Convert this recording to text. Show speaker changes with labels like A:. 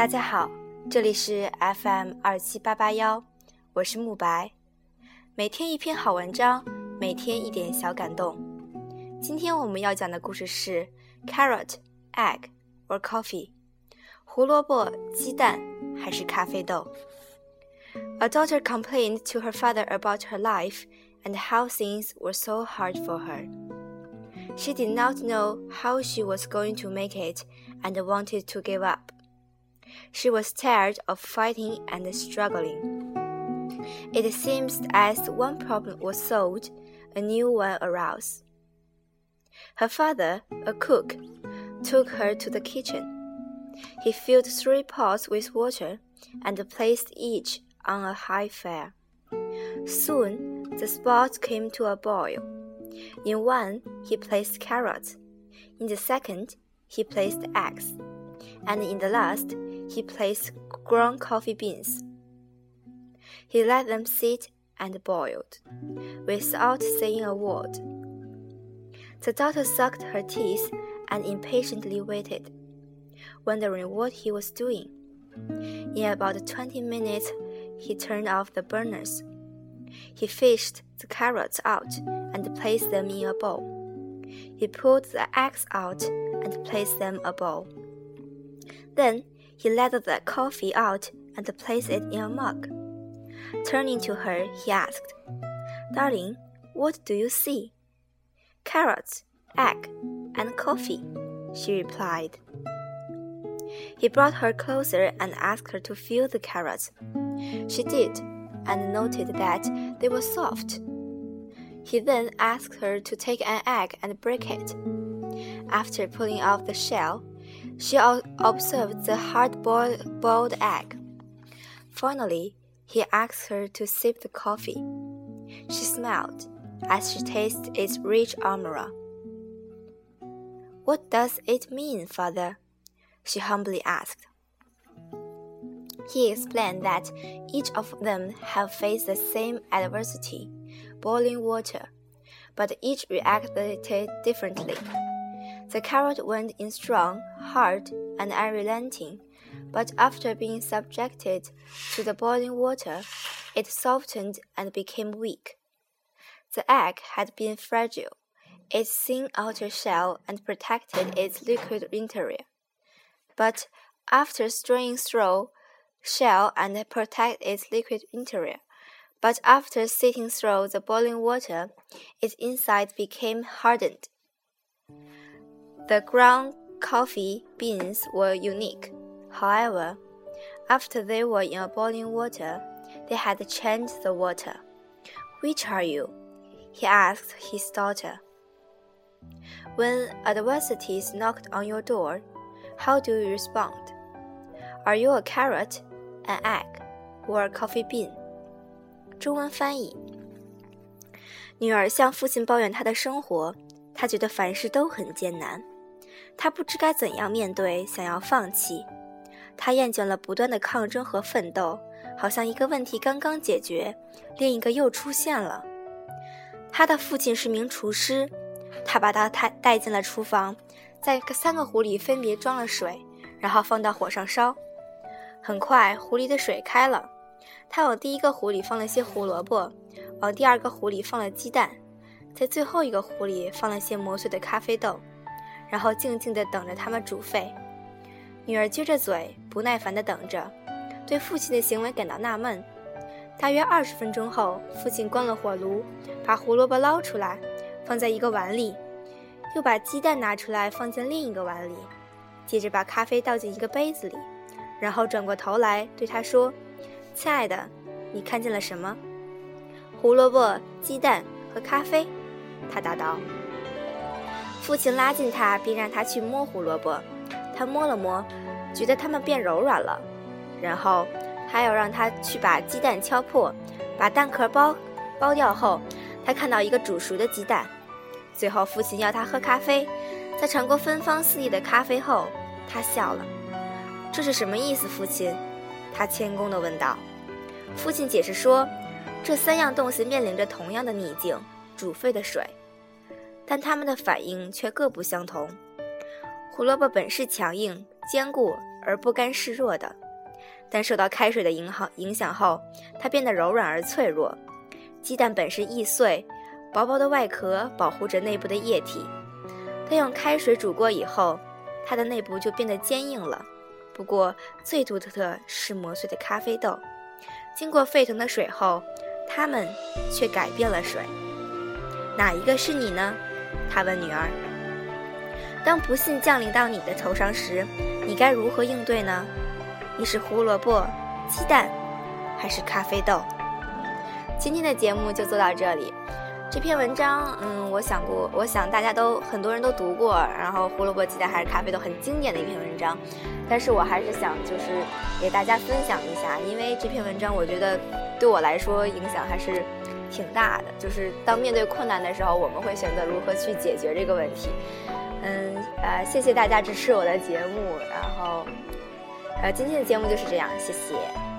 A: 大家好，这里是 FM 二七八八幺，我是慕白。每天一篇好文章，每天一点小感动。今天我们要讲的故事是 Carrot, Egg or Coffee？胡萝卜、鸡蛋还是咖啡豆？A daughter complained to her father about her life and how things were so hard for her. She did not know how she was going to make it and wanted to give up. She was tired of fighting and struggling. It seems as one problem was solved, a new one arose. Her father, a cook, took her to the kitchen. He filled three pots with water and placed each on a high fire. Soon the pot came to a boil. In one, he placed carrots. In the second, he placed eggs. And in the last, he placed ground coffee beans. He let them sit and boiled, without saying a word. The daughter sucked her teeth and impatiently waited, wondering what he was doing. In about twenty minutes, he turned off the burners. He fished the carrots out and placed them in a bowl. He pulled the eggs out and placed them a bowl. Then he let the coffee out and placed it in a mug. Turning to her, he asked, Darling, what do you see? Carrots, egg, and coffee, she replied. He brought her closer and asked her to feel the carrots. She did, and noted that they were soft. He then asked her to take an egg and break it. After pulling off the shell, she observed the hard boiled egg. Finally, he asked her to sip the coffee. She smiled as she tasted its rich aroma. What does it mean, father? she humbly asked. He explained that each of them have faced the same adversity, boiling water, but each reacted differently. The carrot went in strong, hard, and unrelenting, but after being subjected to the boiling water, it softened and became weak. The egg had been fragile, its thin outer shell and protected its liquid interior. But after straying through shell and protect its liquid interior, but after sitting through the boiling water, its inside became hardened the ground coffee beans were unique. However, after they were in boiling water, they had changed the water. Which are you? he asked his daughter. When adversities knocked on your door, how do you respond? Are you a carrot, an egg, or a coffee bean? 中文翻译：女儿向父亲抱怨她的生活，她觉得凡事都很艰难。 他不知该怎样面对，想要放弃。他厌倦了不断的抗争和奋斗，好像一个问题刚刚解决，另一个又出现了。他的父亲是名厨师，他把他带带进了厨房，在三个壶里分别装了水，然后放到火上烧。很快，壶里的水开了。他往第一个壶里放了些胡萝卜，往第二个壶里放了鸡蛋，在最后一个壶里放了些磨碎的咖啡豆。然后静静地等着他们煮沸。女儿撅着嘴，不耐烦地等着，对父亲的行为感到纳闷。大约二十分钟后，父亲关了火炉，把胡萝卜捞出来，放在一个碗里，又把鸡蛋拿出来放进另一个碗里，接着把咖啡倒进一个杯子里，然后转过头来对他说：“亲爱的，你看见了什么？”“胡萝卜、鸡蛋和咖啡。”他答道。父亲拉近他，并让他去摸胡萝卜。他摸了摸，觉得它们变柔软了。然后，还要让他去把鸡蛋敲破，把蛋壳剥剥掉后，他看到一个煮熟的鸡蛋。最后，父亲要他喝咖啡。在尝过芬芳四溢的咖啡后，他笑了。这是什么意思，父亲？他谦恭地问道。父亲解释说，这三样东西面临着同样的逆境——煮沸的水。但它们的反应却各不相同。胡萝卜本是强硬、坚固而不甘示弱的。但受到开水的影好影响后，它变得柔软而脆弱。鸡蛋本是易碎，薄薄的外壳保护着内部的液体。但用开水煮过以后，它的内部就变得坚硬了。不过最独特的是磨碎的咖啡豆，经过沸腾的水后，它们却改变了水。哪一个是你呢？他问女儿。当不幸降临到你的头上时，你该如何应对呢？你是胡萝卜、鸡蛋，还是咖啡豆？今天的节目就做到这里。这篇文章，嗯，我想过，我想大家都很多人都读过。然后胡萝卜、鸡蛋还是咖啡豆，很经典的一篇文章。但是我还是想就是给大家分享一下，因为这篇文章我觉得对我来说影响还是挺大的。就是当面对困难的时候，我们会选择如何去解决这个问题。嗯，呃，谢谢大家支持我的节目。然后。呃，今天的节目就是这样，谢谢。